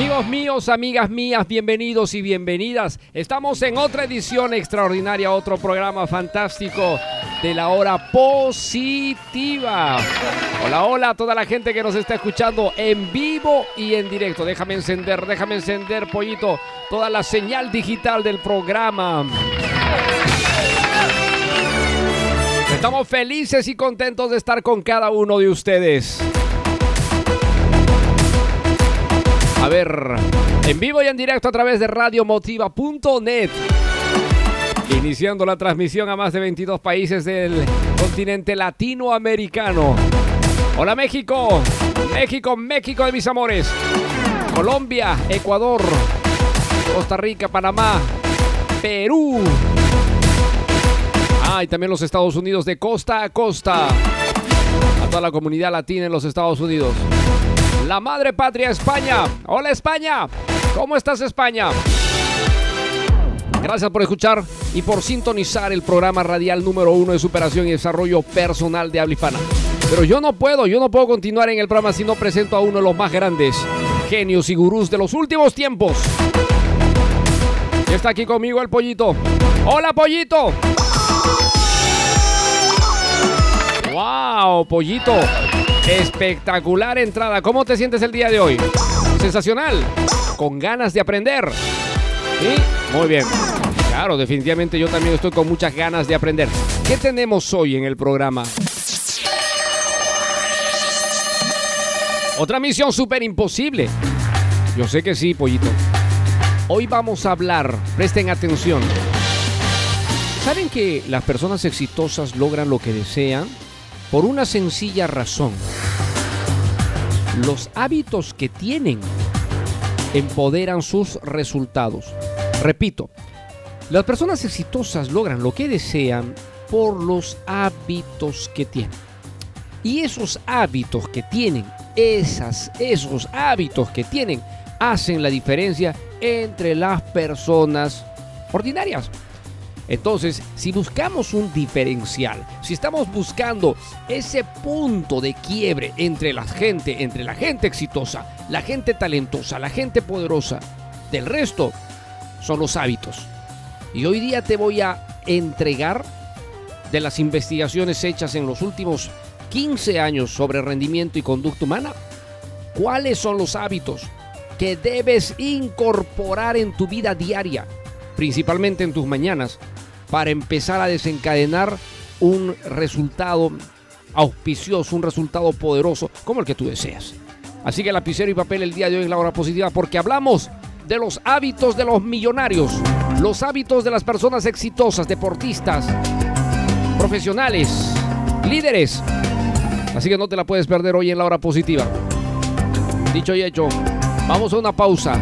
Amigos míos, amigas mías, bienvenidos y bienvenidas. Estamos en otra edición extraordinaria, otro programa fantástico de la hora positiva. Hola, hola a toda la gente que nos está escuchando en vivo y en directo. Déjame encender, déjame encender, pollito, toda la señal digital del programa. Estamos felices y contentos de estar con cada uno de ustedes. A ver, en vivo y en directo a través de radiomotiva.net. Iniciando la transmisión a más de 22 países del continente latinoamericano. Hola México, México, México de mis amores. Colombia, Ecuador, Costa Rica, Panamá, Perú. Ah, y también los Estados Unidos de costa a costa. A toda la comunidad latina en los Estados Unidos. La madre patria España. Hola España. ¿Cómo estás España? Gracias por escuchar y por sintonizar el programa radial número uno de superación y desarrollo personal de habla hispana. Pero yo no puedo, yo no puedo continuar en el programa si no presento a uno de los más grandes genios y gurús de los últimos tiempos. Está aquí conmigo el pollito. ¡Hola, pollito! ¡Wow, pollito! Espectacular entrada. ¿Cómo te sientes el día de hoy? Sensacional. Con ganas de aprender. ¿Sí? Muy bien. Claro, definitivamente yo también estoy con muchas ganas de aprender. ¿Qué tenemos hoy en el programa? Otra misión súper imposible. Yo sé que sí, pollito. Hoy vamos a hablar, presten atención. ¿Saben que las personas exitosas logran lo que desean? Por una sencilla razón. Los hábitos que tienen empoderan sus resultados. Repito, las personas exitosas logran lo que desean por los hábitos que tienen. Y esos hábitos que tienen, esas, esos hábitos que tienen, hacen la diferencia entre las personas ordinarias. Entonces, si buscamos un diferencial, si estamos buscando ese punto de quiebre entre la gente, entre la gente exitosa, la gente talentosa, la gente poderosa, del resto, son los hábitos. Y hoy día te voy a entregar de las investigaciones hechas en los últimos 15 años sobre rendimiento y conducta humana, cuáles son los hábitos que debes incorporar en tu vida diaria, principalmente en tus mañanas, para empezar a desencadenar un resultado auspicioso, un resultado poderoso como el que tú deseas. Así que lapicero y papel el día de hoy en la hora positiva porque hablamos de los hábitos de los millonarios, los hábitos de las personas exitosas, deportistas, profesionales, líderes. Así que no te la puedes perder hoy en la hora positiva. Dicho y hecho, vamos a una pausa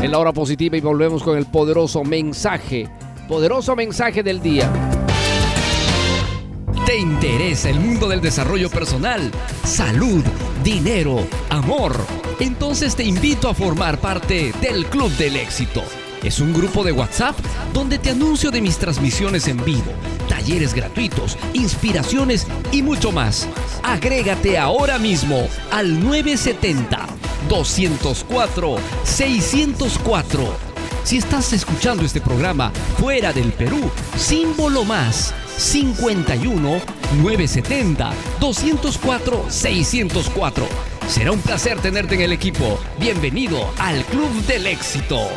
en la hora positiva y volvemos con el poderoso mensaje, poderoso mensaje del día. ¿Te interesa el mundo del desarrollo personal, salud, dinero, amor? Entonces te invito a formar parte del Club del Éxito. Es un grupo de WhatsApp donde te anuncio de mis transmisiones en vivo, talleres gratuitos, inspiraciones y mucho más. Agrégate ahora mismo al 970 204 604. Si estás escuchando este programa fuera del Perú, símbolo más 51 970 204 604. Será un placer tenerte en el equipo. Bienvenido al Club del Éxito.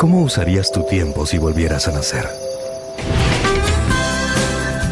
¿Cómo usarías tu tiempo si volvieras a nacer?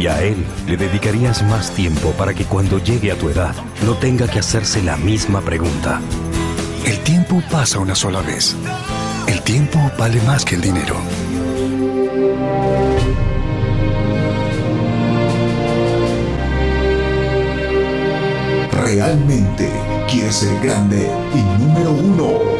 Y a él le dedicarías más tiempo para que cuando llegue a tu edad no tenga que hacerse la misma pregunta. El tiempo pasa una sola vez. El tiempo vale más que el dinero. ¿Realmente quieres ser grande y número uno?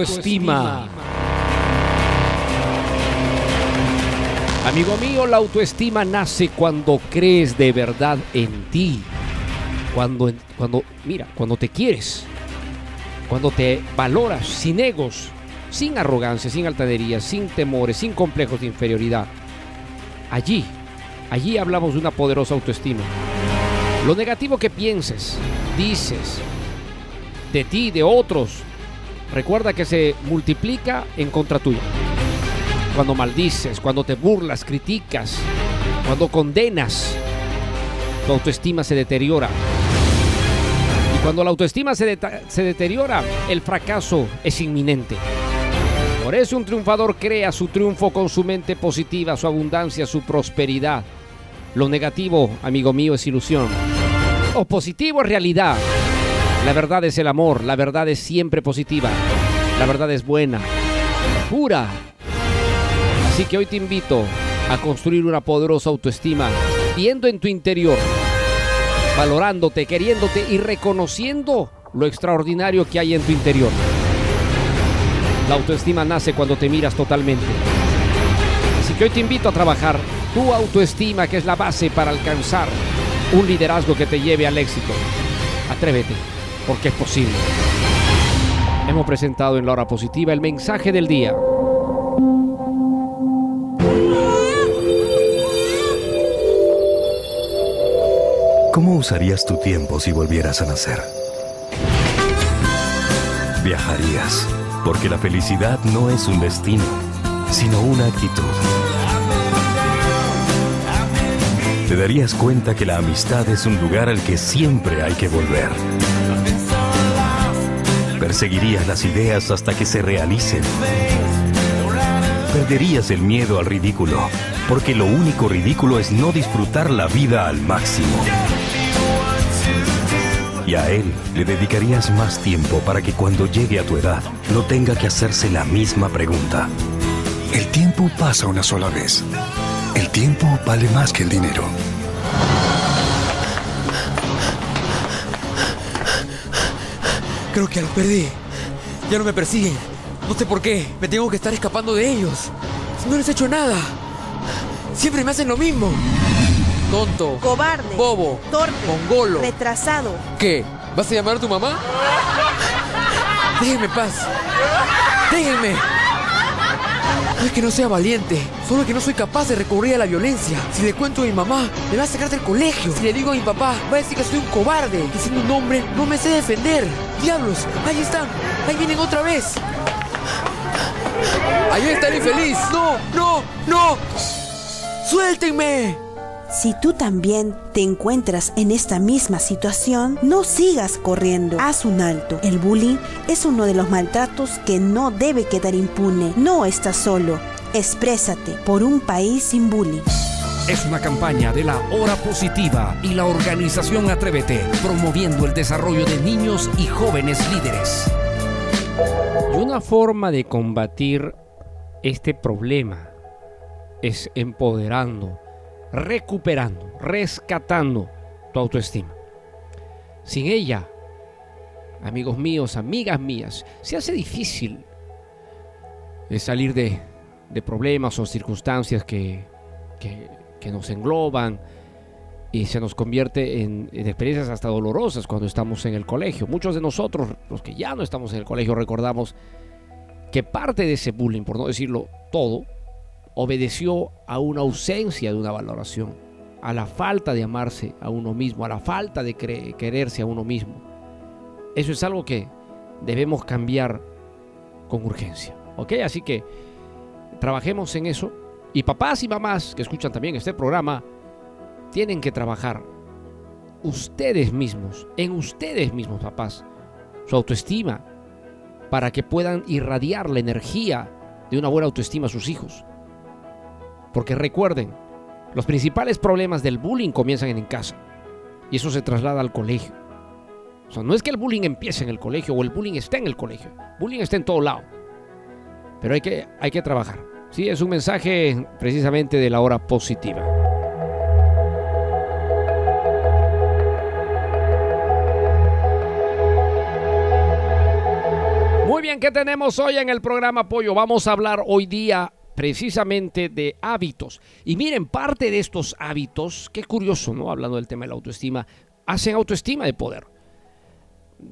Autoestima. Amigo mío, la autoestima nace cuando crees de verdad en ti. Cuando, cuando, mira, cuando te quieres. Cuando te valoras sin egos, sin arrogancia, sin altanería, sin temores, sin complejos de inferioridad. Allí, allí hablamos de una poderosa autoestima. Lo negativo que pienses, dices, de ti, de otros, recuerda que se multiplica en contra tuya. Cuando maldices, cuando te burlas, criticas, cuando condenas, tu autoestima se deteriora. Y cuando la autoestima se, se deteriora, el fracaso es inminente. Por eso un triunfador crea su triunfo con su mente positiva, su abundancia, su prosperidad. Lo negativo, amigo mío, es ilusión. Lo positivo es realidad. La verdad es el amor, la verdad es siempre positiva, la verdad es buena, pura. Así que hoy te invito a construir una poderosa autoestima, viendo en tu interior, valorándote, queriéndote y reconociendo lo extraordinario que hay en tu interior. La autoestima nace cuando te miras totalmente. Así que hoy te invito a trabajar tu autoestima, que es la base para alcanzar un liderazgo que te lleve al éxito. Atrévete porque es posible. Hemos presentado en la hora positiva el mensaje del día. ¿Cómo usarías tu tiempo si volvieras a nacer? Viajarías, porque la felicidad no es un destino, sino una actitud. Te darías cuenta que la amistad es un lugar al que siempre hay que volver. Perseguirías las ideas hasta que se realicen. Perderías el miedo al ridículo, porque lo único ridículo es no disfrutar la vida al máximo. Y a él le dedicarías más tiempo para que cuando llegue a tu edad no tenga que hacerse la misma pregunta. El tiempo pasa una sola vez. El tiempo vale más que el dinero. Creo que los perdí. Ya no me persiguen. No sé por qué. Me tengo que estar escapando de ellos. No les he hecho nada. Siempre me hacen lo mismo. Tonto. Cobarde. Bobo. Torpe. Mongolo. Retrasado. ¿Qué? ¿Vas a llamar a tu mamá? Déjenme paz. Déjenme. No es que no sea valiente, solo que no soy capaz de recurrir a la violencia. Si le cuento a mi mamá, me va a sacar del colegio. Si le digo a mi papá, va a decir que soy un cobarde, que siendo un hombre no me sé defender. Diablos, ahí están, ahí vienen otra vez. Ahí está el infeliz. No, no, no. Suéltenme. Si tú también te encuentras en esta misma situación, no sigas corriendo. Haz un alto. El bullying es uno de los maltratos que no debe quedar impune. No estás solo. Exprésate por un país sin bullying. Es una campaña de la Hora Positiva y la organización Atrévete, promoviendo el desarrollo de niños y jóvenes líderes. Y una forma de combatir este problema es empoderando recuperando, rescatando tu autoestima. Sin ella, amigos míos, amigas mías, se hace difícil salir de, problemas o circunstancias que, nos engloban y se nos convierte en, en, experiencias hasta dolorosas cuando estamos en el colegio. Muchos de nosotros, los que ya no estamos en el colegio, recordamos que parte de ese bullying, por no decirlo todo, obedeció a una ausencia de una valoración, a la falta de amarse a uno mismo, a la falta de quererse a uno mismo. Eso es algo que debemos cambiar con urgencia. ¿Ok? Así que trabajemos en eso. Y papás y mamás que escuchan también este programa, tienen que trabajar ustedes mismos, en ustedes mismos, papás, su autoestima, para que puedan irradiar la energía de una buena autoestima a sus hijos. Porque recuerden, los principales problemas del bullying comienzan en casa y eso se traslada al colegio. O sea, no es que el bullying empiece en el colegio o el bullying esté en el colegio. bullying está en todo lado. Pero hay que, hay que trabajar. Sí, es un mensaje precisamente de la hora positiva. Muy bien, ¿qué tenemos hoy en el programa Apoyo? Vamos a hablar hoy día precisamente de hábitos. Y miren, parte de estos hábitos, qué curioso, ¿no? Hablando del tema de la autoestima, hacen autoestima de poder.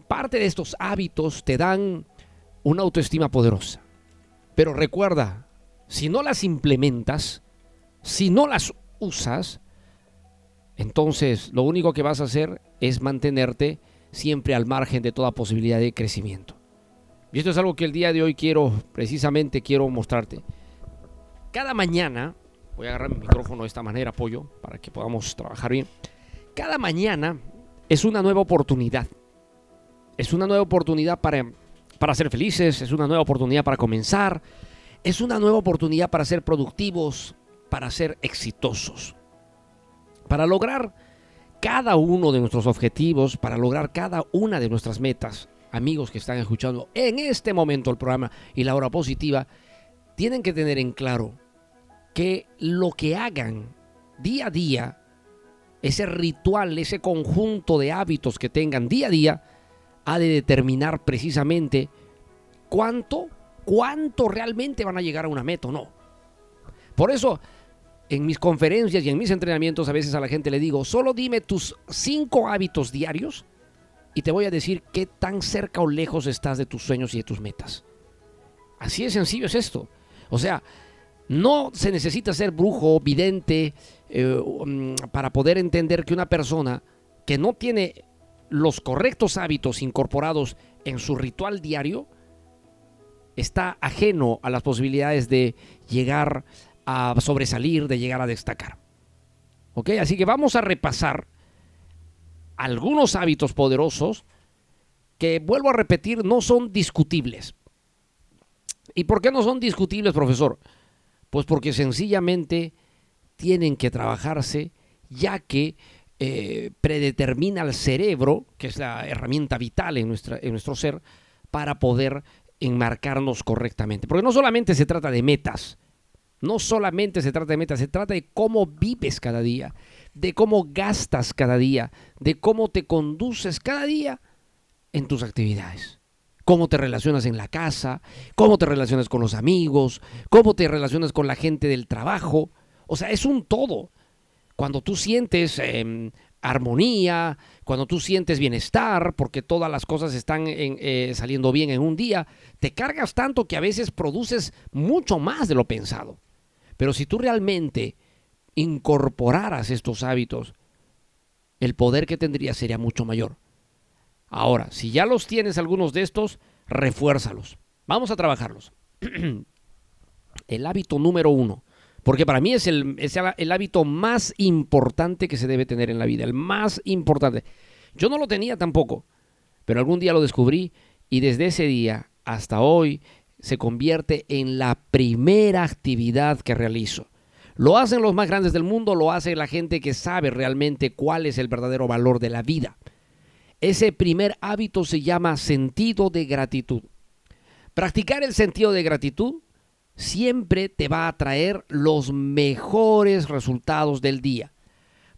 Parte de estos hábitos te dan una autoestima poderosa. Pero recuerda, si no las implementas, si no las usas, entonces lo único que vas a hacer es mantenerte siempre al margen de toda posibilidad de crecimiento. Y esto es algo que el día de hoy quiero, precisamente quiero mostrarte. Cada mañana, voy a agarrar mi micrófono de esta manera, apoyo, para que podamos trabajar bien. Cada mañana es una nueva oportunidad. Es una nueva oportunidad para, para ser felices, es una nueva oportunidad para comenzar, es una nueva oportunidad para ser productivos, para ser exitosos. Para lograr cada uno de nuestros objetivos, para lograr cada una de nuestras metas, amigos que están escuchando en este momento el programa y la hora positiva, tienen que tener en claro que lo que hagan día a día, ese ritual, ese conjunto de hábitos que tengan día a día, ha de determinar precisamente cuánto, cuánto realmente van a llegar a una meta o no. Por eso, en mis conferencias y en mis entrenamientos a veces a la gente le digo, solo dime tus cinco hábitos diarios y te voy a decir qué tan cerca o lejos estás de tus sueños y de tus metas. Así de sencillo es esto. O sea, no se necesita ser brujo, vidente, eh, um, para poder entender que una persona que no tiene los correctos hábitos incorporados en su ritual diario está ajeno a las posibilidades de llegar a sobresalir, de llegar a destacar. ¿Ok? Así que vamos a repasar algunos hábitos poderosos que, vuelvo a repetir, no son discutibles. ¿Y por qué no son discutibles, profesor? Pues porque sencillamente tienen que trabajarse ya que eh, predetermina el cerebro, que es la herramienta vital en, nuestra, en nuestro ser, para poder enmarcarnos correctamente. Porque no solamente se trata de metas, no solamente se trata de metas, se trata de cómo vives cada día, de cómo gastas cada día, de cómo te conduces cada día en tus actividades. Cómo te relacionas en la casa, cómo te relacionas con los amigos, cómo te relacionas con la gente del trabajo. O sea, es un todo. Cuando tú sientes em, armonía, cuando tú sientes bienestar, porque todas las cosas están eh, saliendo bien en un día, te cargas tanto que a veces produces mucho más de lo pensado. Pero si tú realmente incorporaras estos hábitos, el poder que tendrías sería mucho mayor. Ahora, si ya los tienes algunos de estos, refuérzalos. Vamos a trabajarlos. el hábito número uno, porque para mí es el, el hábito más importante que se debe tener en la vida, el más importante. Yo no lo tenía tampoco, pero algún día lo descubrí y desde ese día hasta hoy se convierte en la primera actividad que realizo. Lo hacen los más grandes del mundo, lo hace la gente que sabe realmente cuál es el verdadero valor de la vida. Ese primer hábito se llama sentido de gratitud. Practicar el sentido de gratitud siempre te va a traer los mejores resultados del día.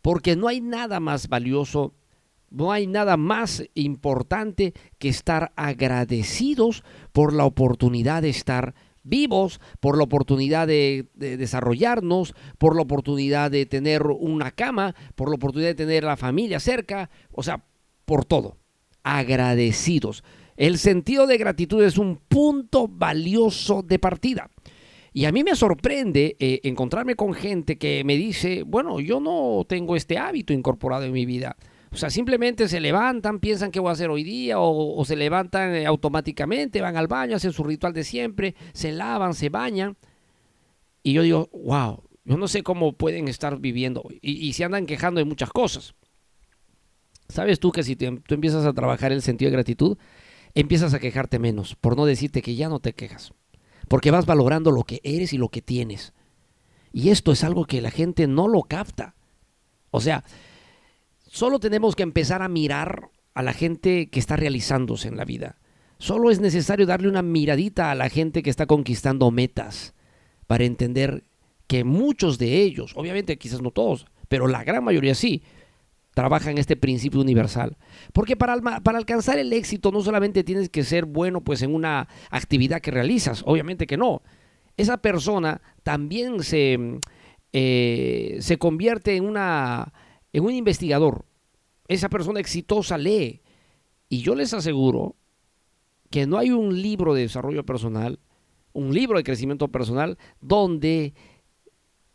Porque no hay nada más valioso, no hay nada más importante que estar agradecidos por la oportunidad de estar vivos, por la oportunidad de, desarrollarnos, por la oportunidad de tener una cama, por la oportunidad de tener la familia cerca, o sea, por todo. Agradecidos. El sentido de gratitud es un punto valioso de partida. Y a mí me sorprende eh, encontrarme con gente que me dice, bueno, yo no tengo este hábito incorporado en mi vida. O sea, simplemente se levantan, piensan qué voy a hacer hoy día, o, se levantan eh, automáticamente, van al baño, hacen su ritual de siempre, se lavan, se bañan. Y yo digo, wow, yo no sé cómo pueden estar viviendo. Y, y se andan quejando de muchas cosas. ¿Sabes tú que si tú empiezas a trabajar el sentido de gratitud, empiezas a quejarte menos, por no decirte que ya no te quejas? porque vas valorando lo que eres y lo que tienes. Y esto es algo que la gente no lo capta. O sea, solo tenemos que empezar a mirar a la gente que está realizándose en la vida. Solo es necesario darle una miradita a la gente que está conquistando metas para entender que muchos de ellos, obviamente quizás no todos, pero la gran mayoría sí, trabaja en este principio universal. Porque para, para, alcanzar el éxito no solamente tienes que ser bueno pues en una actividad que realizas, obviamente que no. Esa persona también se, eh, se convierte en, una, en un investigador. Esa persona exitosa lee. Y yo les aseguro que no hay un libro de desarrollo personal, un libro de crecimiento personal, donde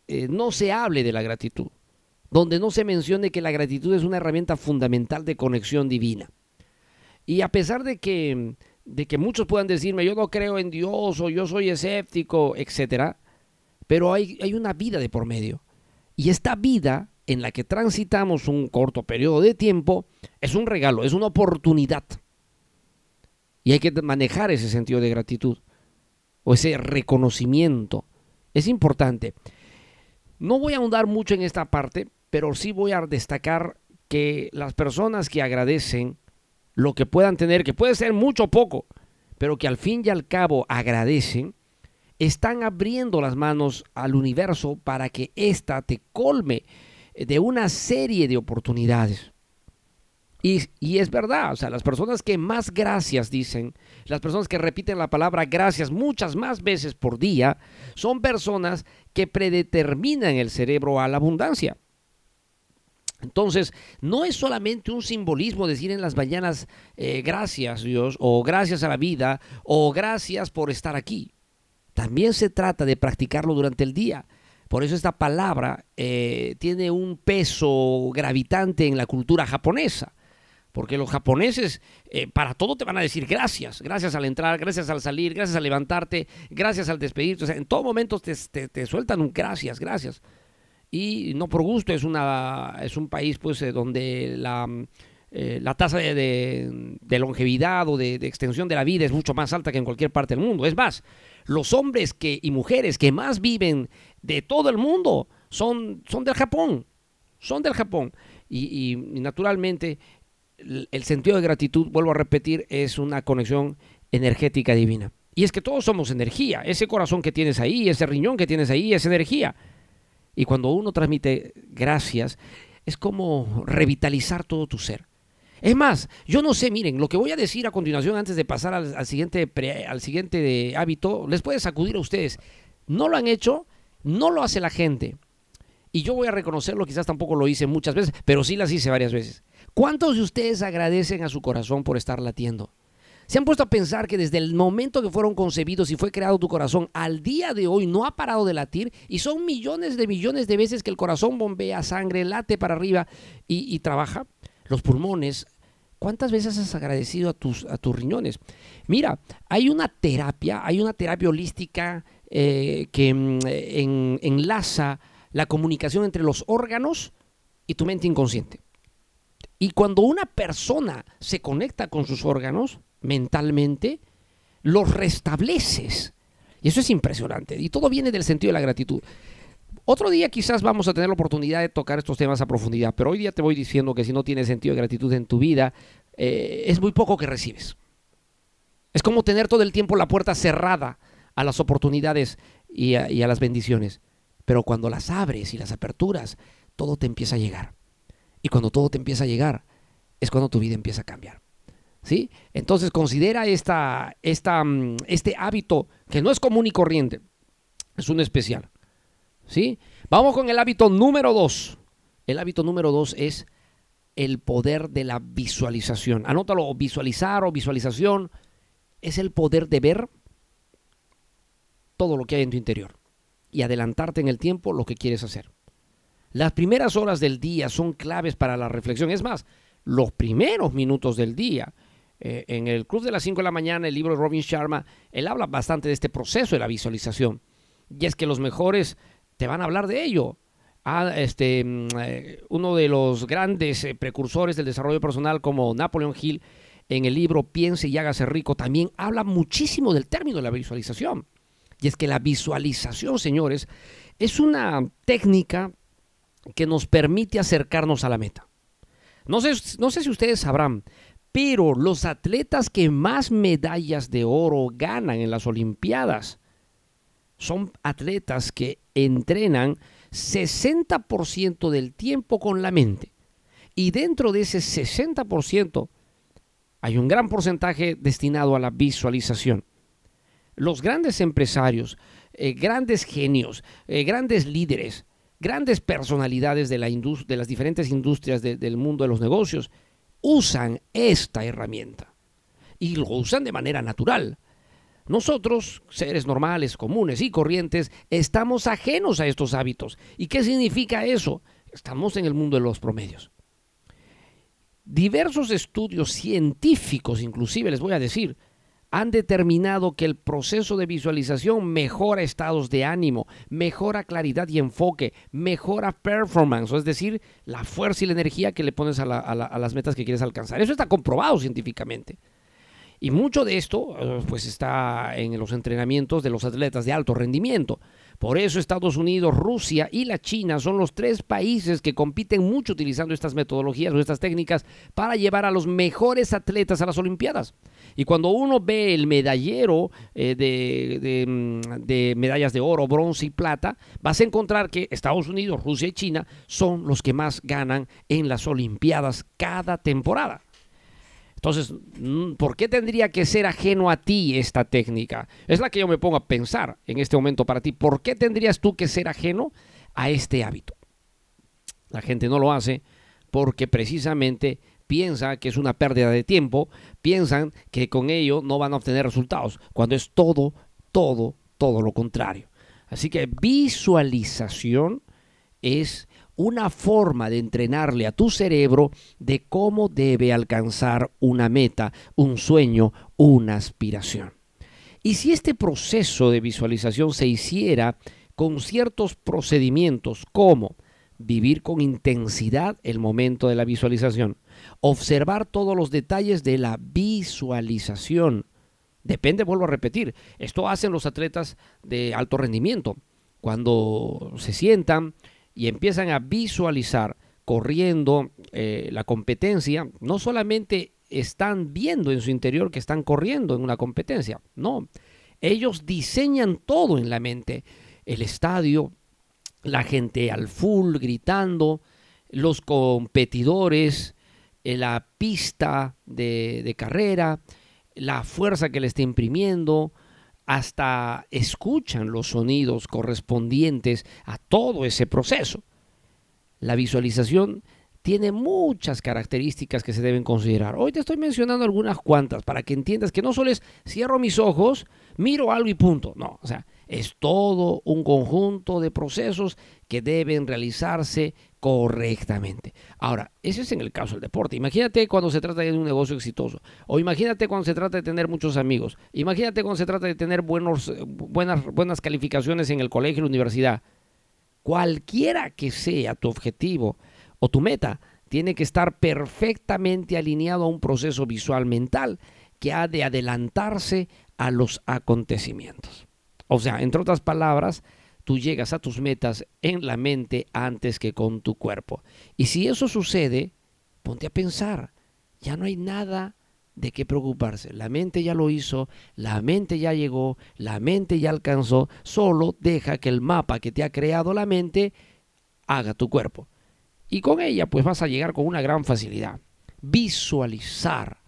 eh, no se hable de la gratitud donde no se mencione que la gratitud es una herramienta fundamental de conexión divina. Y a pesar de que, de que muchos puedan decirme, yo no creo en Dios o yo soy escéptico, etc., pero hay, hay una vida de por medio. Y esta vida en la que transitamos un corto periodo de tiempo es un regalo, es una oportunidad. Y hay que manejar ese sentido de gratitud o ese reconocimiento. Es importante. No voy a ahondar mucho en esta parte pero sí voy a destacar que las personas que agradecen lo que puedan tener, que puede ser mucho o poco, pero que al fin y al cabo agradecen, están abriendo las manos al universo para que ésta te colme de una serie de oportunidades. Y, y, es verdad, o sea, las personas que más gracias dicen, las personas que repiten la palabra gracias muchas más veces por día, son personas que predeterminan el cerebro a la abundancia. Entonces, no es solamente un simbolismo decir en las mañanas eh, gracias Dios o gracias a la vida o gracias por estar aquí. También se trata de practicarlo durante el día. Por eso esta palabra eh, tiene un peso gravitante en la cultura japonesa. Porque los japoneses eh, para todo te van a decir gracias. Gracias al entrar, gracias al salir, gracias al levantarte, gracias al despedirte. En todo momento te, te sueltan un gracias, gracias y no por gusto es, una, es un país pues eh, donde la, eh, la tasa de, longevidad o de, extensión de la vida es mucho más alta que en cualquier parte del mundo. Es más, los hombres que, y mujeres que más viven de todo el mundo son, son del Japón, son del Japón. Y, naturalmente el sentido de gratitud, vuelvo a repetir, es una conexión energética divina. Y es que todos somos energía. Ese corazón que tienes ahí, ese riñón que tienes ahí, es energía. Y cuando uno transmite gracias, es como revitalizar todo tu ser. Es más, yo no sé, miren, lo que voy a decir a continuación antes de pasar al, siguiente, al siguiente de hábito, les puede sacudir a ustedes. No lo han hecho, no lo hace la gente. Y yo voy a reconocerlo, quizás tampoco lo hice muchas veces, pero sí las hice varias veces. ¿Cuántos de ustedes agradecen a su corazón por estar latiendo? ¿Se han puesto a pensar que desde el momento que fueron concebidos y fue creado tu corazón al día de hoy no ha parado de latir? Y son millones de millones de veces que el corazón bombea sangre, late para arriba y, trabaja. Los pulmones. ¿Cuántas veces has agradecido a tus, a tus riñones? Mira, hay una terapia, hay una terapia holística eh, que mm, enlaza la comunicación entre los órganos y tu mente inconsciente. Y cuando una persona se conecta con sus órganos mentalmente, los restableces. Y eso es impresionante. Y todo viene del sentido de la gratitud. Otro día quizás vamos a tener la oportunidad de tocar estos temas a profundidad, pero hoy día te voy diciendo que si no tienes sentido de gratitud en tu vida, eh, es muy poco que recibes. Es como tener todo el tiempo la puerta cerrada a las oportunidades y a, y a las bendiciones. Pero cuando las abres y las aperturas, todo te empieza a llegar. Y cuando todo te empieza a llegar, es cuando tu vida empieza a cambiar. ¿Sí? Entonces considera esta, esta, mm, este hábito que no es común y corriente, es un especial. ¿Sí? Vamos con el hábito número dos. El hábito número dos es el poder de la visualización. Anótalo, visualizar o visualización es el poder de ver todo lo que hay en tu interior y adelantarte en el tiempo lo que quieres hacer. Las primeras horas del día son claves para la reflexión. Es más, los primeros minutos del día. Eh, en el Club de las 5 de la mañana, el libro de Robin Sharma, él habla bastante de este proceso de la visualización. Y es que los mejores te van a hablar de ello. Este, mm, eh, uno de los grandes eh, precursores del desarrollo personal como Napoleon Hill, en el libro Piense y hágase rico, también habla muchísimo del término de la visualización. Y es que la visualización, señores, es una técnica que nos permite acercarnos a la meta. No sé, no sé si ustedes sabrán, pero los atletas que más medallas de oro ganan en las Olimpiadas son atletas que entrenan 60% del tiempo con la mente. Y dentro de ese 60% hay un gran porcentaje destinado a la visualización. Los grandes empresarios, eh, grandes genios, eh, grandes líderes, grandes personalidades de, la de las diferentes industrias del mundo de los negocios usan esta herramienta y lo usan de manera natural. Nosotros, seres normales, comunes y corrientes, estamos ajenos a estos hábitos. ¿Y qué significa eso? Estamos en el mundo de los promedios. Diversos estudios científicos, inclusive les voy a decir, han determinado que el proceso de visualización mejora estados de ánimo, mejora claridad y enfoque, mejora performance, es decir, la fuerza y la energía que le pones a, las metas que quieres alcanzar. Eso está comprobado científicamente. Y mucho de esto eh, pues está en los entrenamientos de los atletas de alto rendimiento. Por eso Estados Unidos, Rusia y la China son los tres países que compiten mucho utilizando estas metodologías o estas técnicas para llevar a los mejores atletas a las Olimpiadas. Y cuando uno ve el medallero eh, mm, de, medallas de oro, bronce y plata, vas a encontrar que Estados Unidos, Rusia y China son los que más ganan en las Olimpiadas cada temporada. Entonces, mm, ¿por qué tendría que ser ajeno a ti esta técnica? Es la que yo me pongo a pensar en este momento para ti. ¿Por qué tendrías tú que ser ajeno a este hábito? La gente no lo hace porque precisamente piensa que es una pérdida de tiempo, piensan que con ello no van a obtener resultados, cuando es todo, todo, todo lo contrario. Así que visualización es una forma de entrenarle a tu cerebro de cómo debe alcanzar una meta, un sueño, una aspiración. Y si este proceso de visualización se hiciera con ciertos procedimientos como vivir con intensidad el momento de la visualización, observar todos los detalles de la visualización. Depende, vuelvo a repetir, esto hacen los atletas de alto rendimiento. Cuando se sientan y empiezan a visualizar corriendo eh, la competencia, no solamente están viendo en su interior que están corriendo en una competencia, no, ellos diseñan todo en la mente, el estadio, la gente al full gritando, los competidores, eh, la pista de, de carrera, la fuerza que le está imprimiendo, hasta escuchan los sonidos correspondientes a todo ese proceso. La visualización tiene muchas características que se deben considerar. Hoy te estoy mencionando algunas cuantas para que entiendas que no solo es cierro mis ojos, miro algo y punto. No, o sea, es todo un conjunto de procesos que deben realizarse correctamente. Ahora, ese es en el caso del deporte. Imagínate cuando se trata de un negocio exitoso. O imagínate cuando se trata de tener muchos amigos. Imagínate cuando se trata de tener buenos, buenas, buenas calificaciones en el colegio y la universidad. Cualquiera que sea tu objetivo, o tu meta tiene que estar perfectamente alineado a un proceso visual mental que ha de adelantarse a los acontecimientos. O sea, entre otras palabras, tú llegas a tus metas en la mente antes que con tu cuerpo. Y si eso sucede, ponte a pensar, ya no hay nada de qué preocuparse. La mente ya lo hizo, la mente ya llegó, la mente ya alcanzó, solo deja que el mapa que te ha creado la mente haga tu cuerpo. Y con ella pues vas a llegar con una gran facilidad. Visualizar.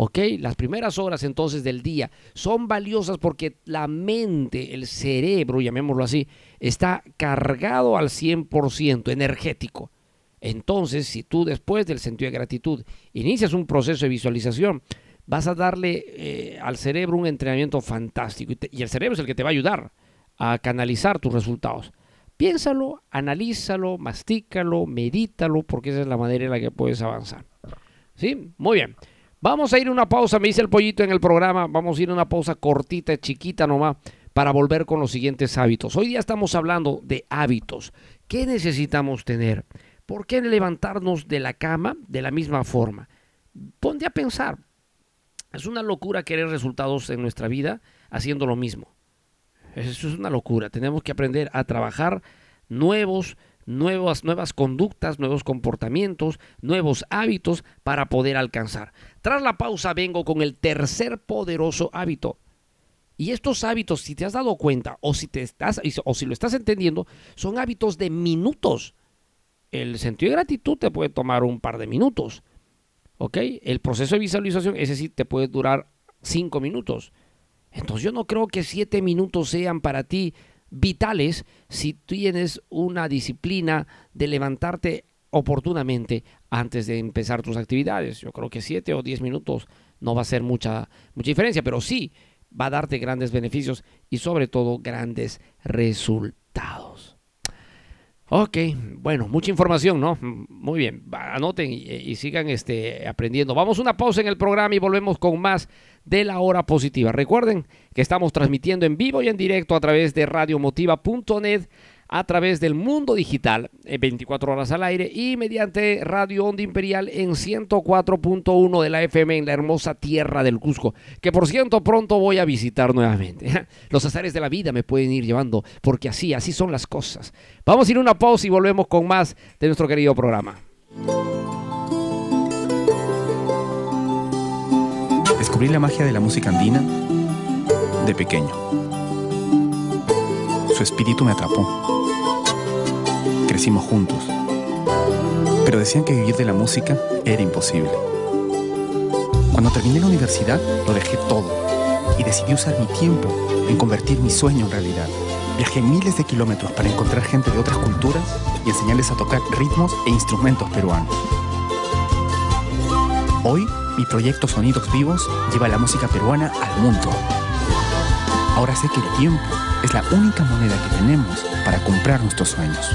¿Ok? Las primeras horas entonces del día son valiosas porque la mente, el cerebro, llamémoslo así, está cargado al 100% energético. Entonces, si tú después del sentido de gratitud inicias un proceso de visualización, vas a darle eh, al cerebro un entrenamiento fantástico. y el cerebro es el que te va a ayudar a canalizar tus resultados. Piénsalo, analízalo, mastícalo, medítalo, porque esa es la manera en la que puedes avanzar. ¿Sí? Muy bien. Vamos a ir a una pausa, me dice el pollito en el programa, vamos a ir a una pausa cortita, chiquita nomás, para volver con los siguientes hábitos. Hoy día estamos hablando de hábitos. ¿Qué necesitamos tener? ¿Por qué levantarnos de la cama de la misma forma? Ponte a pensar. Es una locura querer resultados en nuestra vida haciendo lo mismo. Eso es una locura. Tenemos que aprender a trabajar nuevos, nuevas, nuevas conductas, nuevos comportamientos, nuevos hábitos para poder alcanzar. Tras la pausa vengo con el tercer poderoso hábito. Y estos hábitos, si te has dado cuenta o si, te estás, o si lo estás entendiendo, son hábitos de minutos. El sentido de gratitud te puede tomar un par de minutos. ¿Ok? El proceso de visualización, ese sí te puede durar cinco minutos. Entonces yo no creo que siete minutos sean para ti vitales si tienes una disciplina de levantarte oportunamente antes de empezar tus actividades. Yo creo que siete o diez minutos no va a ser mucha, mucha diferencia, pero sí va a darte grandes beneficios y sobre todo grandes resultados. Ok, bueno, mucha información, ¿no? Muy bien, anoten y, sigan este, aprendiendo. Vamos una pausa en el programa y volvemos con más de la hora positiva. Recuerden que estamos transmitiendo en vivo y en directo a través de radiomotiva.net a través del mundo digital, 24 eh, horas al aire y mediante Radio Onda Imperial en 104.1 de la FM en la hermosa tierra del Cusco, que por cierto pronto voy a visitar nuevamente. Los azares de la vida me pueden ir llevando, porque así, así son las cosas. Vamos a ir a una pausa y volvemos con más de nuestro querido programa. Descubrí la magia de la música andina de pequeño. Su espíritu me atrapó crecimos juntos. Pero decían que vivir de la música era imposible. Cuando terminé la universidad, lo dejé todo y decidí usar mi tiempo en convertir mi sueño en realidad. Viajé miles de kilómetros para encontrar gente de otras culturas y enseñarles a tocar ritmos e instrumentos peruanos. Hoy, mi proyecto Sonidos Vivos lleva la música peruana al mundo. Ahora sé que el tiempo es la única moneda que tenemos para comprar nuestros sueños.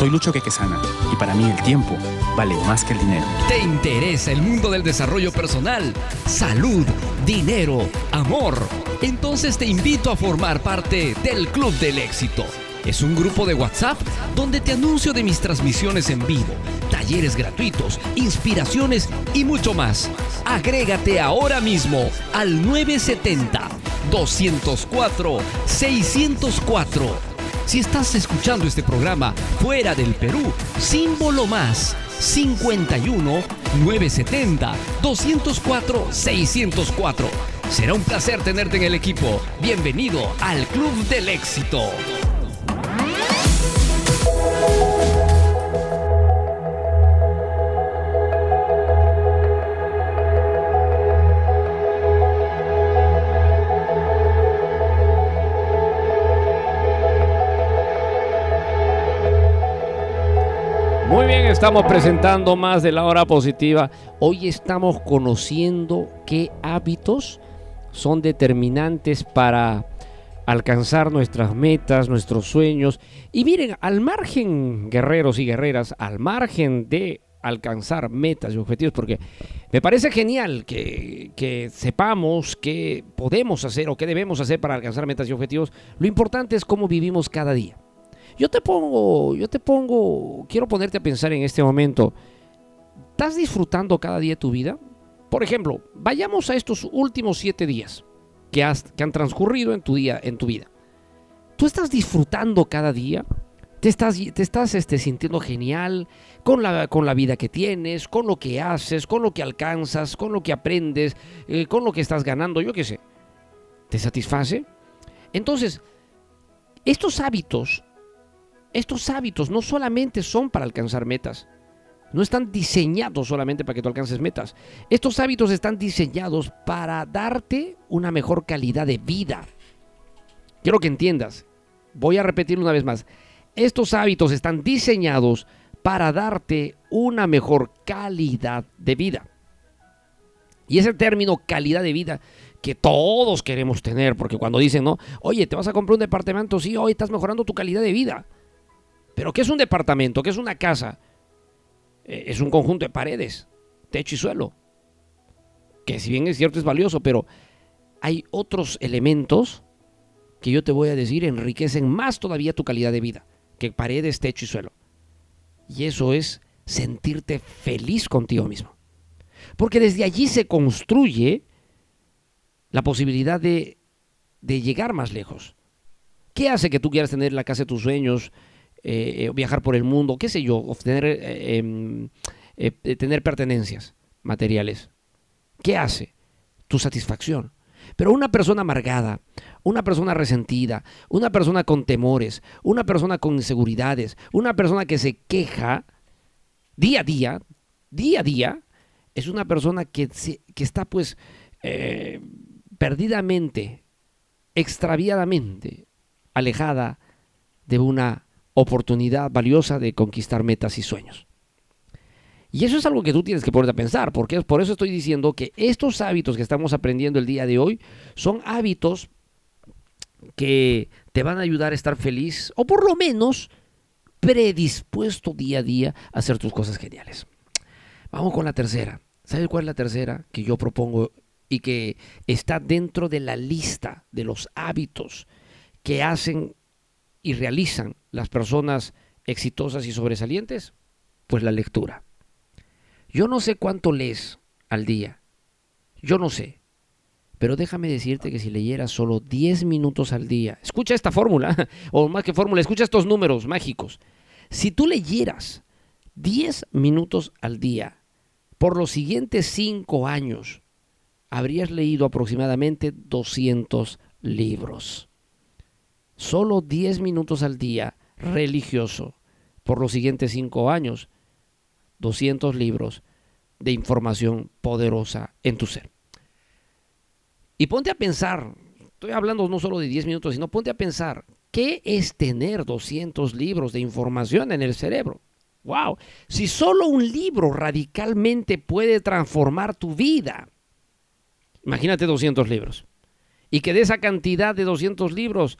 Soy Lucho Quequesana y para mí el tiempo vale más que el dinero. ¿Te interesa el mundo del desarrollo personal? Salud, dinero, amor. Entonces te invito a formar parte del Club del Éxito. Es un grupo de WhatsApp donde te anuncio de mis transmisiones en vivo, talleres gratuitos, inspiraciones y mucho más. Agrégate ahora mismo al 970 204 604 si estás escuchando este programa fuera del Perú, símbolo más 51 970 204 604. Será un placer tenerte en el equipo. Bienvenido al Club del Éxito. Estamos presentando más de la hora positiva. Hoy estamos conociendo qué hábitos son determinantes para alcanzar nuestras metas, nuestros sueños. Y miren, al margen, guerreros y guerreras, al margen de alcanzar metas y objetivos, porque me parece genial que, sepamos qué podemos hacer o qué debemos hacer para alcanzar metas y objetivos. Lo importante es cómo vivimos cada día. Yo te pongo, yo te pongo, quiero ponerte a pensar en este momento. ¿Estás disfrutando cada día de tu vida? Por ejemplo, vayamos a estos últimos siete días que, que han transcurrido en tu día, en tu vida. ¿Tú estás disfrutando cada día? ¿Te estás, te estás este, sintiendo genial con la, con la vida que tienes, con lo que haces, con lo que alcanzas, con lo que aprendes, eh, con lo que estás ganando? Yo qué sé. ¿Te satisface? Entonces, estos hábitos, estos hábitos no solamente son para alcanzar metas, no están diseñados solamente para que tú alcances metas. Estos hábitos están diseñados para darte una mejor calidad de vida. Quiero que entiendas. Voy a repetirlo una vez más. Estos hábitos están diseñados para darte una mejor calidad de vida. Y ese término calidad de vida que todos queremos tener, porque cuando dicen, no, oye, te vas a comprar un departamento, sí, hoy estás mejorando tu calidad de vida. Pero ¿qué es un departamento? ¿Qué es una casa? Eh, es un conjunto de paredes, techo y suelo. Que si bien es cierto es valioso, pero hay otros elementos que yo te voy a decir enriquecen más todavía tu calidad de vida que paredes, techo y suelo. Y eso es sentirte feliz contigo mismo. Porque desde allí se construye la posibilidad de, de llegar más lejos. ¿Qué hace que tú quieras tener la casa de tus sueños, eh, eh, viajar por el mundo, qué sé yo, obtener, eh, em, tener pertenencias materiales? ¿Qué hace? Tu satisfacción. Pero una persona amargada, una persona resentida, una persona con temores, una persona con inseguridades, una persona que se queja día a día, día a día, es una persona que, que está pues perdidamente, extraviadamente alejada de una oportunidad valiosa de conquistar metas y sueños. Y eso es algo que tú tienes que ponerte a pensar, porque por eso estoy diciendo que estos hábitos que estamos aprendiendo el día de hoy son hábitos que te van a ayudar a estar feliz o por lo menos predispuesto día a día a hacer tus cosas geniales. Vamos con la tercera. ¿Sabes cuál es la tercera que yo propongo y que está dentro de la lista de los hábitos que hacen y realizan las personas exitosas y sobresalientes? Pues la lectura. Yo no sé cuánto lees al día. Yo no sé. Pero déjame decirte que si leyeras solo 10 minutos al día, escucha esta fórmula, o más que fórmula, escucha estos números mágicos. Si tú leyeras 10 minutos al día por los siguientes 5 años, habrías leído aproximadamente 200 libros. Solo 10 minutos al día religioso por los siguientes 5 años 200 libros de información poderosa en tu ser. Y ponte a pensar, estoy hablando no solo de 10 minutos, sino ponte a pensar, ¿qué es tener 200 libros de información en el cerebro? ¡Wow! Si solo un libro radicalmente puede transformar tu vida, imagínate 200 libros. Y que de esa cantidad de 200 libros,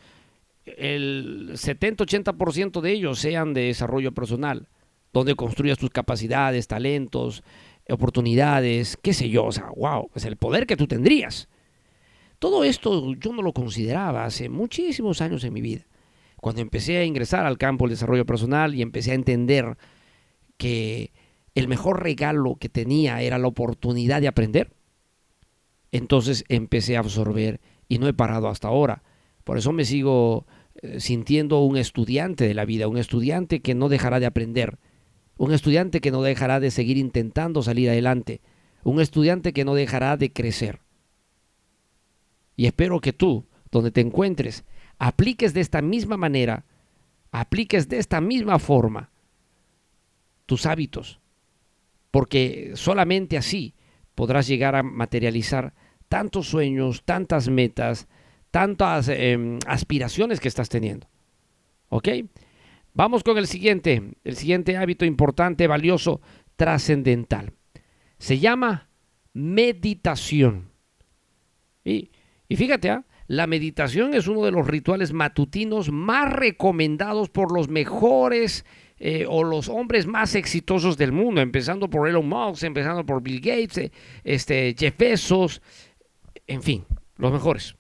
el 70-80% de ellos sean de desarrollo personal donde construyas tus capacidades, talentos, oportunidades, qué sé yo, o sea, wow, es el poder que tú tendrías. Todo esto yo no lo consideraba hace muchísimos años en mi vida. Cuando empecé a ingresar al campo del desarrollo personal y empecé a entender que el mejor regalo que tenía era la oportunidad de aprender, entonces empecé a absorber y no he parado hasta ahora. Por eso me sigo eh, sintiendo un estudiante de la vida, un estudiante que no dejará de aprender un estudiante que no dejará de seguir intentando salir adelante, un estudiante que no dejará de crecer. Y espero que tú, donde te encuentres, apliques de esta misma manera, apliques de esta misma forma tus hábitos, porque solamente así podrás llegar a materializar tantos sueños, tantas metas, tantas em, aspiraciones que estás teniendo. ¿Ok? Vamos con el siguiente, el siguiente hábito importante, valioso, trascendental. Se llama meditación. Y, y fíjate, ¿ah? la meditación es uno de los rituales matutinos más recomendados por los mejores eh, o los hombres más exitosos del mundo, empezando por Elon Musk, empezando por Bill Gates, eh, este, Jeff Bezos, en fin, los mejores.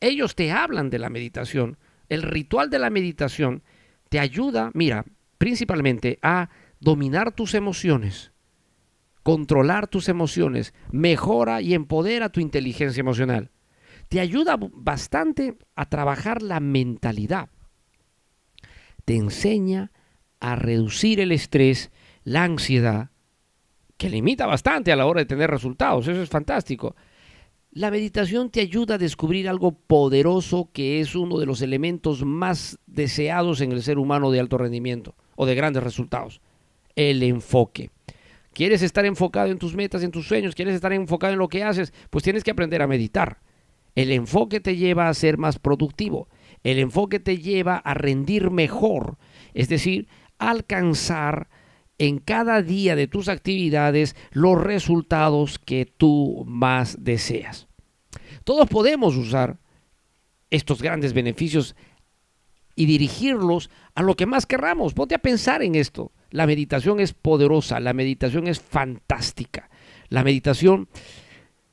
Ellos te hablan de la meditación. El ritual de la meditación te ayuda, mira, principalmente a dominar tus emociones, controlar tus emociones, mejora y empodera tu inteligencia emocional. Te ayuda bastante a trabajar la mentalidad. Te enseña a reducir el estrés, la ansiedad, que limita bastante a la hora de tener resultados. Eso es fantástico. La meditación te ayuda a descubrir algo poderoso que es uno de los elementos más deseados en el ser humano de alto rendimiento o de grandes resultados, el enfoque. ¿Quieres estar enfocado en tus metas, en tus sueños? ¿Quieres estar enfocado en lo que haces? Pues tienes que aprender a meditar. El enfoque te lleva a ser más productivo. El enfoque te lleva a rendir mejor. Es decir, alcanzar en cada día de tus actividades los resultados que tú más deseas. Todos podemos usar estos grandes beneficios y dirigirlos a lo que más querramos. Ponte a pensar en esto. La meditación es poderosa, la meditación es fantástica. La meditación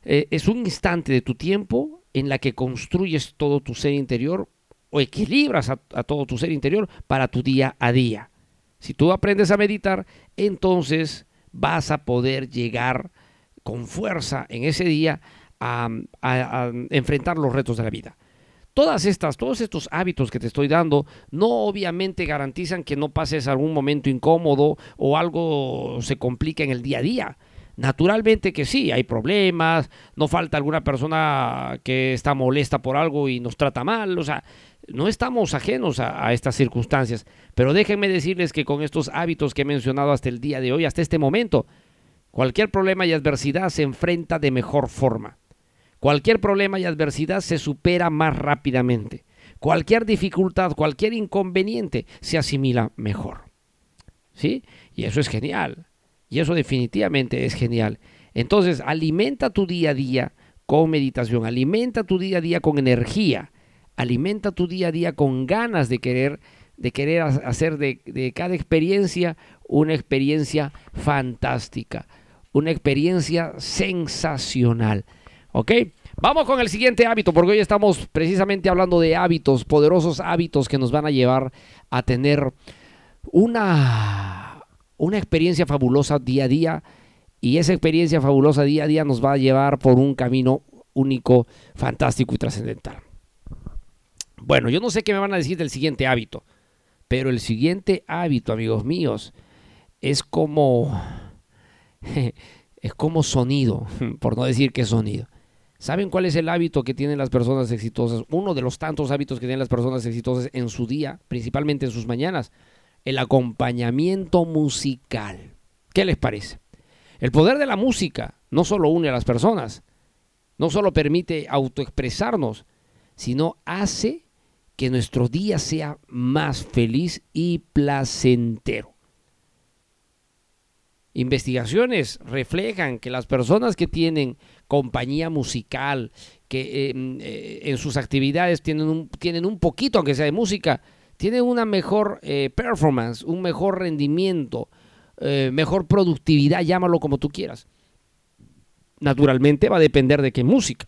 eh, es un instante de tu tiempo en la que construyes todo tu ser interior o equilibras a, todo tu ser interior para tu día a día. Si tú aprendes a meditar, entonces vas a poder llegar con fuerza en ese día a, enfrentar los retos de la vida. Todas estas, todos estos hábitos que te estoy dando, no obviamente garantizan que no pases algún momento incómodo o algo se complique en el día a día. Naturalmente que sí, hay problemas, no falta alguna persona que está molesta por algo y nos trata mal, o sea, no estamos ajenos a, estas circunstancias, pero déjenme decirles que con estos hábitos que he mencionado hasta el día de hoy, hasta este momento, cualquier problema y adversidad se enfrenta de mejor forma. Cualquier problema y adversidad se supera más rápidamente. Cualquier dificultad, cualquier inconveniente se asimila mejor. ¿Sí? Y eso es genial. Y eso definitivamente es genial. Entonces, alimenta tu día a día con meditación, alimenta tu día a día con energía, alimenta tu día a día con ganas de querer, de querer hacer de, de cada experiencia una experiencia fantástica, una experiencia sensacional. ¿Ok? Vamos con el siguiente hábito, porque hoy estamos precisamente hablando de hábitos, poderosos hábitos que nos van a llevar a tener una, una experiencia fabulosa día a día. Y esa experiencia fabulosa día a día nos va a llevar por un camino único, fantástico y trascendental. Bueno, yo no sé qué me van a decir del siguiente hábito, pero el siguiente hábito, amigos míos, es como es como sonido, por no decir que sonido. ¿Saben cuál es el hábito que tienen las personas exitosas? Uno de los tantos hábitos que tienen las personas exitosas en su día, principalmente en sus mañanas, el acompañamiento musical. ¿Qué les parece? El poder de la música no solo une a las personas, no solo permite autoexpresarnos, sino hace que nuestro día sea más feliz y placentero. Investigaciones reflejan que las personas que tienen compañía musical, que em, eh, en sus actividades tienen un, tienen un poquito, aunque sea de música, tienen una mejor eh, performance, un mejor rendimiento, eh, mejor productividad, llámalo como tú quieras. Naturalmente va a depender de qué música.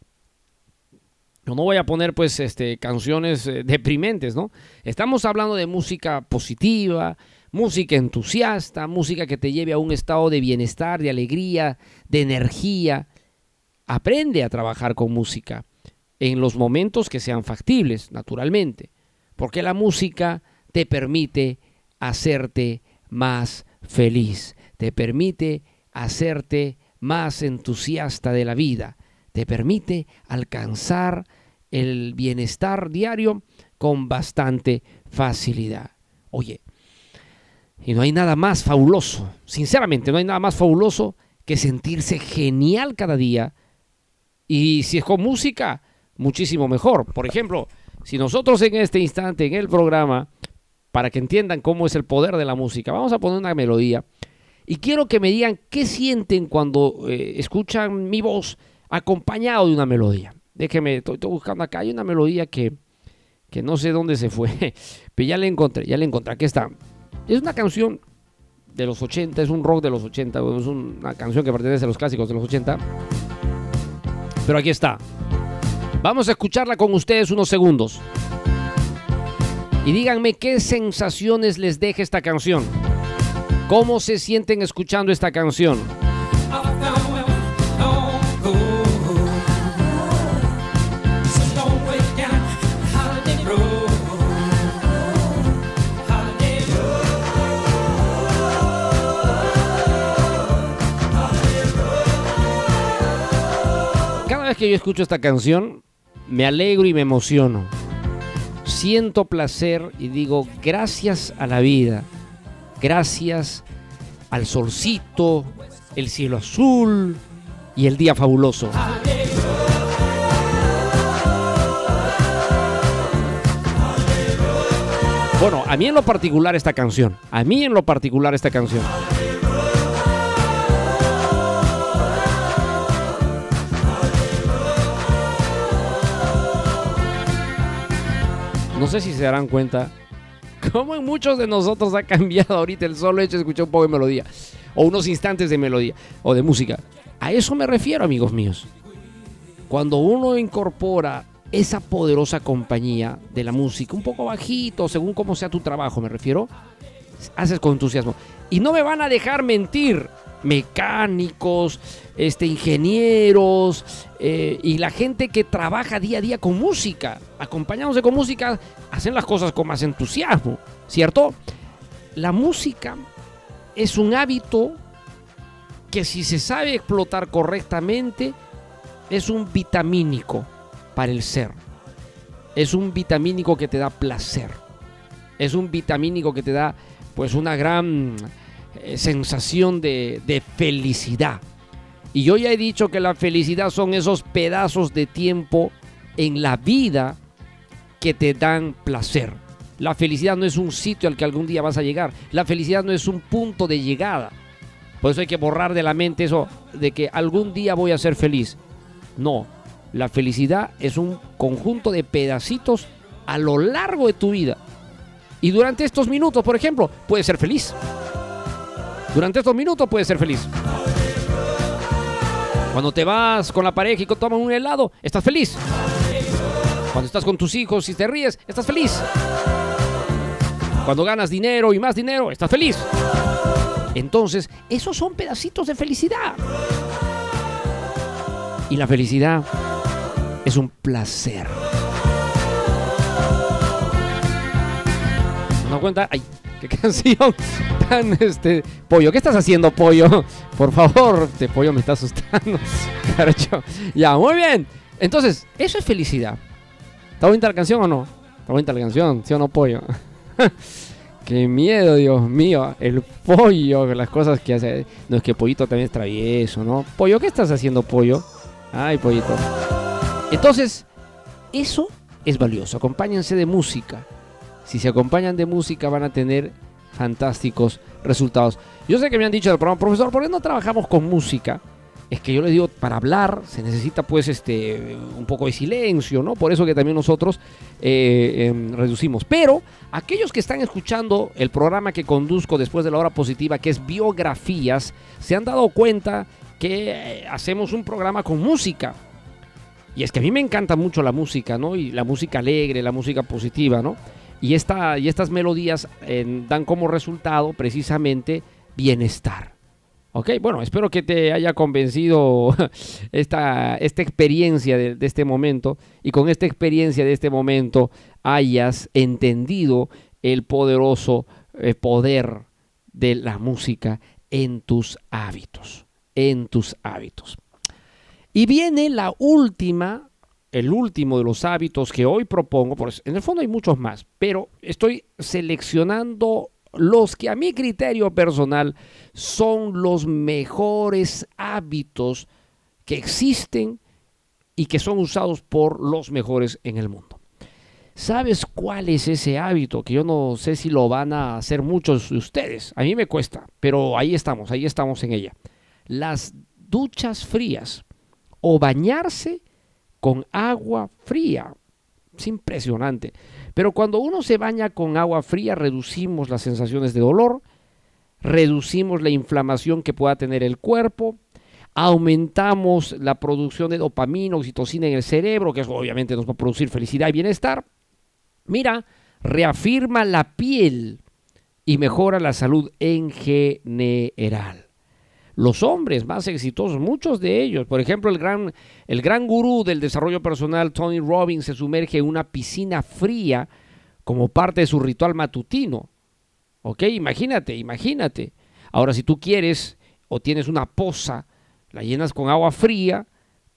Yo no voy a poner pues este, canciones deprimentes, ¿no? Estamos hablando de música positiva, música entusiasta, música que te lleve a un estado de bienestar, de alegría, de energía. Aprende a trabajar con música en los momentos que sean factibles, naturalmente, porque la música te permite hacerte más feliz, te permite hacerte más entusiasta de la vida, te permite alcanzar el bienestar diario con bastante facilidad. Oye, y no hay nada más fabuloso, sinceramente, no hay nada más fabuloso que sentirse genial cada día. Y si es con música, muchísimo mejor. Por ejemplo, si nosotros en este instante, en el programa, para que entiendan cómo es el poder de la música. Vamos a poner una melodía y quiero que me digan qué sienten cuando eh, escuchan mi voz acompañado de una melodía. Déjeme, estoy, buscando acá, hay una melodía que, que no sé dónde se fue, pero ya la encontré, ya la encontré, aquí está. Es una canción de los 80, es un rock de los 80, es una canción que pertenece a los clásicos de los 80. Pero aquí está. Vamos a escucharla con ustedes unos segundos. Y díganme qué sensaciones les deja esta canción. ¿Cómo se sienten escuchando esta canción? Que yo escucho esta canción, me alegro y me emociono siento placer y digo gracias a la vida, gracias al solcito, el cielo azul y el día fabuloso. Bueno, a mí en lo particular esta canción, a mí en lo particular esta canción. No sé si se darán cuenta cómo en muchos de nosotros ha cambiado ahorita el solo hecho de escuchar un poco de melodía o unos instantes de melodía o de música. A eso me refiero, amigos míos. Cuando uno incorpora esa poderosa compañía de la música, un poco bajito, según cómo sea tu trabajo, me refiero, haces con entusiasmo. Y no me van a dejar mentir mecánicos, este, ingenieros eh, y la gente que trabaja día a día con música, acompañándose con música, hacen las cosas con más entusiasmo, ¿cierto? La música es un hábito que si se sabe explotar correctamente, es un vitamínico para el ser. Es un vitamínico que te da placer. Es un vitamínico que te da pues una gran eh, sensación de, de felicidad. Y yo ya he dicho que la felicidad son esos pedazos de tiempo en la vida que te dan placer. La felicidad no es un sitio al que algún día vas a llegar. La felicidad no es un punto de llegada. Por eso hay que borrar de la mente eso de que algún día voy a ser feliz. No, la felicidad es un conjunto de pedacitos a lo largo de tu vida. Y durante estos minutos, por ejemplo, puedes ser feliz. Durante estos minutos puedes ser feliz. Cuando te vas con la pareja y toman un helado, estás feliz. Cuando estás con tus hijos y te ríes, estás feliz. Cuando ganas dinero y más dinero, estás feliz. Entonces, esos son pedacitos de felicidad. Y la felicidad es un placer. ¿No cuenta? Ay, canción tan este pollo. ¿Qué estás haciendo, pollo? Por favor, este pollo me está asustando. ya, muy bien. Entonces, eso es felicidad. ¿Está bonita la canción o no? ¿Está bonita la canción? ¿Sí o no, pollo? Qué miedo, Dios mío. El pollo, las cosas que hace. No es que pollito también es travieso, ¿no? Pollo, ¿qué estás haciendo, pollo? Ay, pollito. Entonces, eso es valioso. Acompáñense de música. Si se acompañan de música van a tener fantásticos resultados. Yo sé que me han dicho del programa, profesor, ¿por qué no trabajamos con música? Es que yo les digo, para hablar se necesita pues este un poco de silencio, ¿no? Por eso que también nosotros eh, em, reducimos. Pero aquellos que están escuchando el programa que conduzco después de la hora positiva, que es biografías, se han dado cuenta que eh, hacemos un programa con música. Y es que a mí me encanta mucho la música, ¿no? Y la música alegre, la música positiva, ¿no? Y, esta, y estas melodías eh, dan como resultado precisamente bienestar. Ok, bueno, espero que te haya convencido esta, esta experiencia de, este momento y con esta experiencia de este momento hayas entendido el poderoso eh, poder de la música en tus hábitos, en tus hábitos. Y viene la última el último de los hábitos que hoy propongo, pues en el fondo hay muchos más, pero estoy seleccionando los que a mi criterio personal son los mejores hábitos que existen y que son usados por los mejores en el mundo. ¿Sabes cuál es ese hábito? Que yo no sé si lo van a hacer muchos de ustedes. A mí me cuesta, pero ahí estamos, ahí estamos en ella. Las duchas frías o bañarse con agua fría. Es impresionante. Pero cuando uno se baña con agua fría, reducimos las sensaciones de dolor, reducimos la inflamación que pueda tener el cuerpo, aumentamos la producción de dopamina, oxitocina en el cerebro, que eso obviamente nos va a producir felicidad y bienestar. Mira, reafirma la piel y mejora la salud en general. Los hombres más exitosos, muchos de ellos, por ejemplo, el gran, el gran gurú del desarrollo personal, Tony Robbins, se sumerge en una piscina fría como parte de su ritual matutino. ¿Ok? Imagínate, imagínate. Ahora, si tú quieres o tienes una poza, la llenas con agua fría,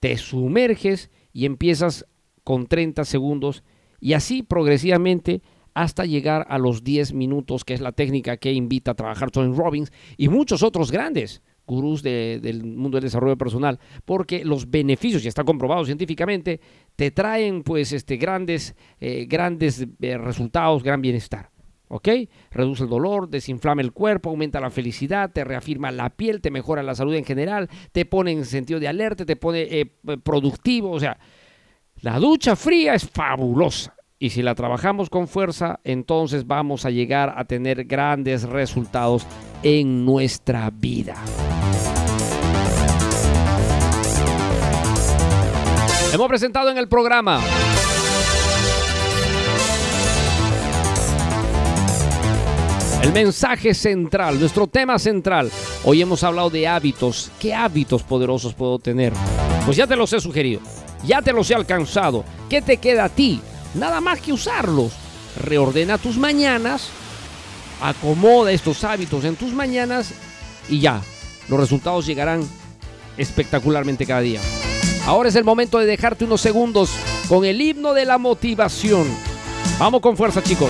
te sumerges y empiezas con 30 segundos y así progresivamente hasta llegar a los 10 minutos, que es la técnica que invita a trabajar Tony Robbins y muchos otros grandes gurús del mundo del desarrollo personal, porque los beneficios, ya está comprobado científicamente, te traen pues este, grandes, eh, grandes eh, resultados, gran bienestar. ¿Ok? Reduce el dolor, desinflama el cuerpo, aumenta la felicidad, te reafirma la piel, te mejora la salud en general, te pone en sentido de alerta, te pone eh, productivo. O sea, la ducha fría es fabulosa. Y si la trabajamos con fuerza, entonces vamos a llegar a tener grandes resultados en nuestra vida. Hemos presentado en el programa el mensaje central, nuestro tema central. Hoy hemos hablado de hábitos. ¿Qué hábitos poderosos puedo tener? Pues ya te los he sugerido, ya te los he alcanzado. ¿Qué te queda a ti? Nada más que usarlos. Reordena tus mañanas, acomoda estos hábitos en tus mañanas y ya, los resultados llegarán espectacularmente cada día. Ahora es el momento de dejarte unos segundos con el himno de la motivación. Vamos con fuerza chicos.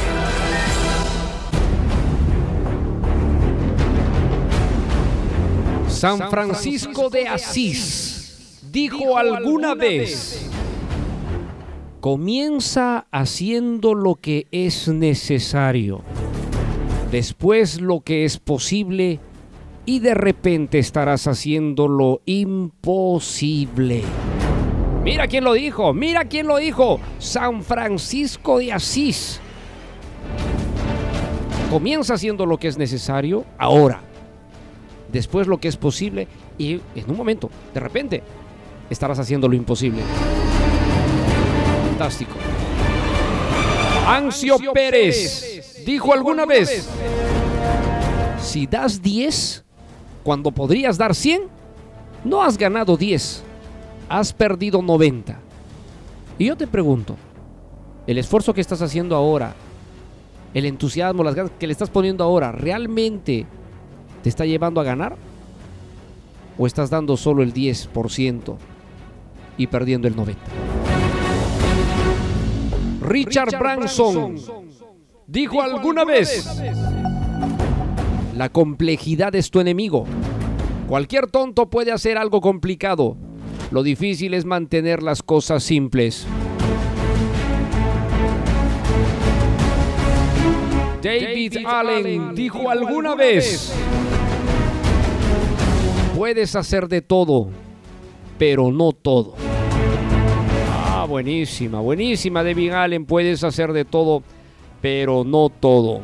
San Francisco de Asís dijo alguna vez, comienza haciendo lo que es necesario, después lo que es posible y de repente estarás haciendo lo imposible. Mira quién lo dijo, mira quién lo dijo, San Francisco de Asís. Comienza haciendo lo que es necesario ahora después lo que es posible y en un momento, de repente, estarás haciendo lo imposible. Fantástico. Ancio Pérez dijo alguna vez, si das 10 cuando podrías dar 100, no has ganado 10, has perdido 90. Y yo te pregunto, el esfuerzo que estás haciendo ahora, el entusiasmo, las ganas que le estás poniendo ahora, ¿realmente te está llevando a ganar? ¿O estás dando solo el 10% y perdiendo el 90%? Richard Branson dijo alguna vez, la complejidad es tu enemigo. Cualquier tonto puede hacer algo complicado. Lo difícil es mantener las cosas simples. David, Allen dijo alguna vez, puedes hacer de todo, pero no todo. Ah, buenísima, buenísima David Allen, puedes hacer de todo, pero no todo.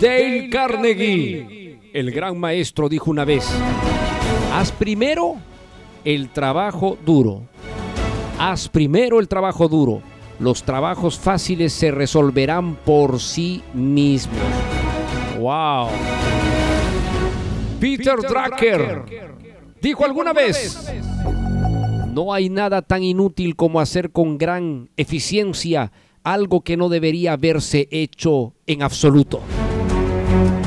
Dale Carnegie, el gran maestro, dijo una vez, haz primero el trabajo duro. Haz primero el trabajo duro. Los trabajos fáciles se resolverán por sí mismos. ¡Wow! Peter, Drucker dijo alguna vez, no hay nada tan inútil como hacer con gran eficiencia algo que no debería haberse hecho en absoluto.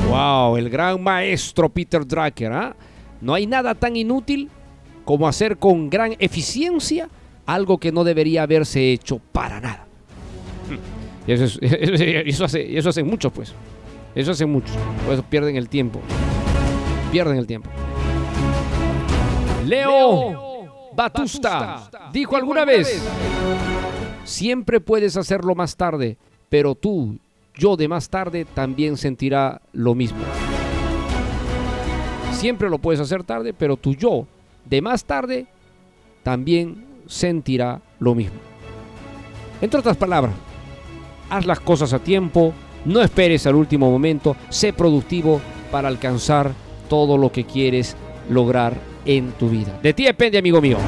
Wow, el gran maestro Peter Drucker. ¿ah? No hay nada tan inútil como hacer con gran eficiencia algo que no debería haberse hecho para nada. Y eso, eso, hace, eso hacen muchos, pues. Eso hacen muchos. Por eso pierden el tiempo. Pierden el tiempo. Leo Batusta dijo alguna vez, siempre puedes hacerlo más tarde, pero tú yo de más tarde también sentirá lo mismo. Siempre lo puedes hacer tarde, pero tu yo de más tarde también sentirá lo mismo. Entre otras palabras, haz las cosas a tiempo, no esperes al último momento, sé productivo para alcanzar todo lo que quieres lograr en tu vida. De ti depende, amigo mío.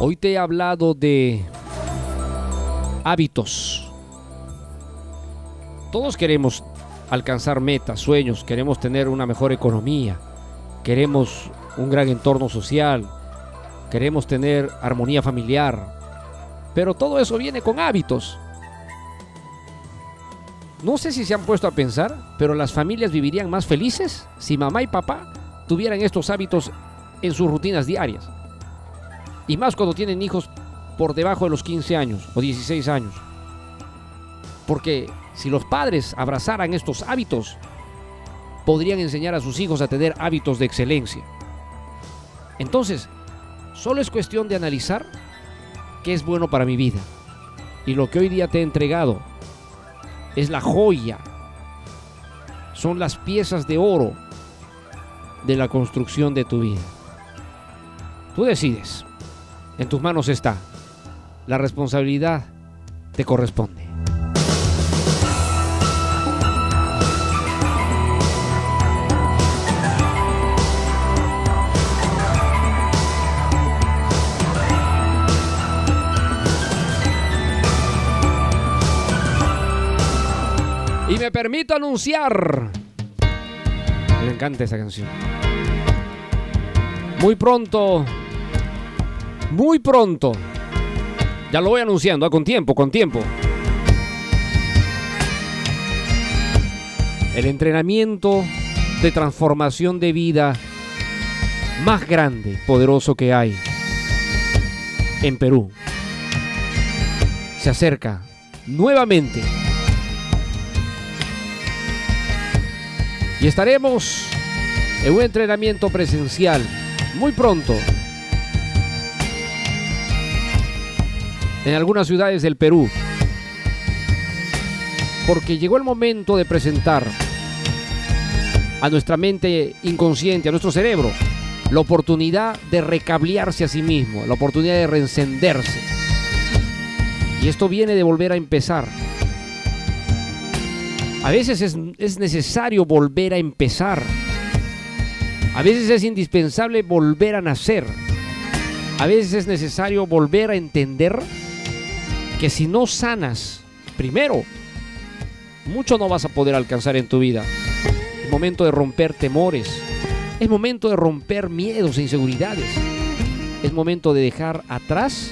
Hoy te he hablado de hábitos. Todos queremos alcanzar metas, sueños, queremos tener una mejor economía, queremos un gran entorno social, queremos tener armonía familiar, pero todo eso viene con hábitos. No sé si se han puesto a pensar, pero las familias vivirían más felices si mamá y papá tuvieran estos hábitos en sus rutinas diarias. Y más cuando tienen hijos por debajo de los 15 años o 16 años. Porque si los padres abrazaran estos hábitos, podrían enseñar a sus hijos a tener hábitos de excelencia. Entonces, solo es cuestión de analizar qué es bueno para mi vida. Y lo que hoy día te he entregado es la joya, son las piezas de oro de la construcción de tu vida. Tú decides. En tus manos está. La responsabilidad te corresponde. Y me permito anunciar. Me encanta esa canción. Muy pronto muy pronto. Ya lo voy anunciando, ah, con tiempo, con tiempo. El entrenamiento de transformación de vida más grande, poderoso que hay en Perú. Se acerca nuevamente. Y estaremos en un entrenamiento presencial muy pronto en algunas ciudades del Perú. Porque llegó el momento de presentar a nuestra mente inconsciente, a nuestro cerebro, la oportunidad de recablearse a sí mismo, la oportunidad de reencenderse. Y esto viene de volver a empezar. A veces es, es, necesario volver a empezar. A veces es indispensable volver a nacer. A veces es necesario volver a entender que si no sanas, primero, mucho no vas a poder alcanzar en tu vida. Es momento de romper temores. Es momento de romper miedos e inseguridades. Es momento de dejar atrás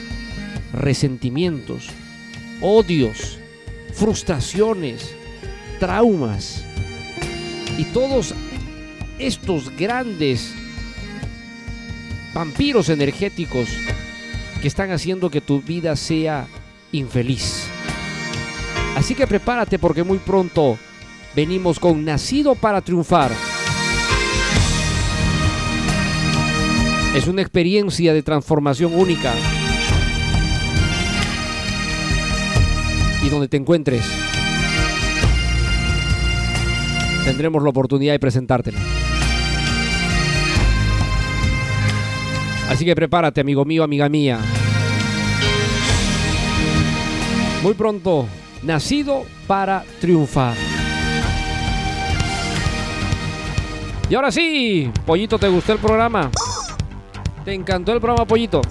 resentimientos, odios, frustraciones, traumas y todos estos grandes vampiros energéticos que están haciendo que tu vida sea infeliz. Así que prepárate porque muy pronto venimos con Nacido para Triunfar. Es una experiencia de transformación única. Y donde te encuentres, tendremos la oportunidad de presentártela. Así que prepárate, amigo mío, amiga mía. Muy pronto, nacido para triunfar. Y ahora sí, Pollito, ¿te gustó el programa? ¿Te encantó el programa, Pollito?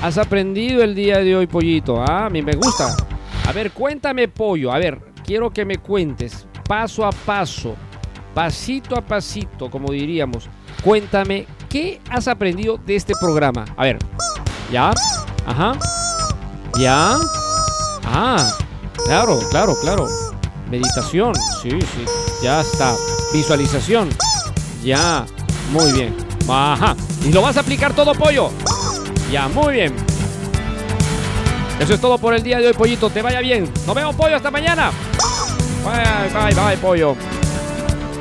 ¿Has aprendido el día de hoy, Pollito? Ah, a mí me gusta. A ver, cuéntame, Pollo. A ver, quiero que me cuentes paso a paso, pasito a pasito, como diríamos. Cuéntame, ¿qué has aprendido de este programa? A ver, ¿ya? Ajá. ¿Ya? Ah, claro, claro, claro. Meditación, sí, sí. Ya está. Visualización. Ya, muy bien. Ajá. ¿Y lo vas a aplicar todo, pollo? Ya, muy bien. Eso es todo por el día de hoy, pollito. Te vaya bien. Nos vemos, pollo. Hasta mañana. Bye, bye, bye, pollo.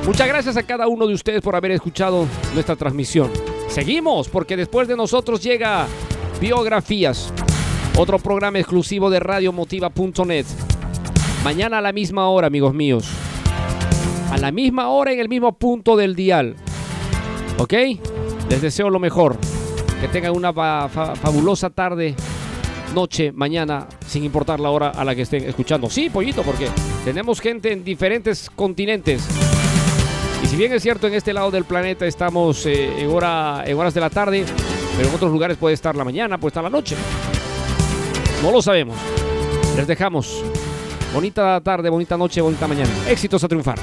Muchas gracias a cada uno de ustedes por haber escuchado nuestra transmisión. Seguimos, porque después de nosotros llega Biografías, otro programa exclusivo de radiomotiva.net. Mañana a la misma hora, amigos míos. A la misma hora en el mismo punto del dial. ¿Ok? Les deseo lo mejor. Que tengan una fabulosa tarde, noche, mañana, sin importar la hora a la que estén escuchando. Sí, pollito, porque tenemos gente en diferentes continentes. Y si bien es cierto, en este lado del planeta estamos eh, en, hora, en horas de la tarde, pero en otros lugares puede estar la mañana, puede estar la noche. No lo sabemos. Les dejamos. Bonita tarde, bonita noche, bonita mañana. Éxitos a triunfar.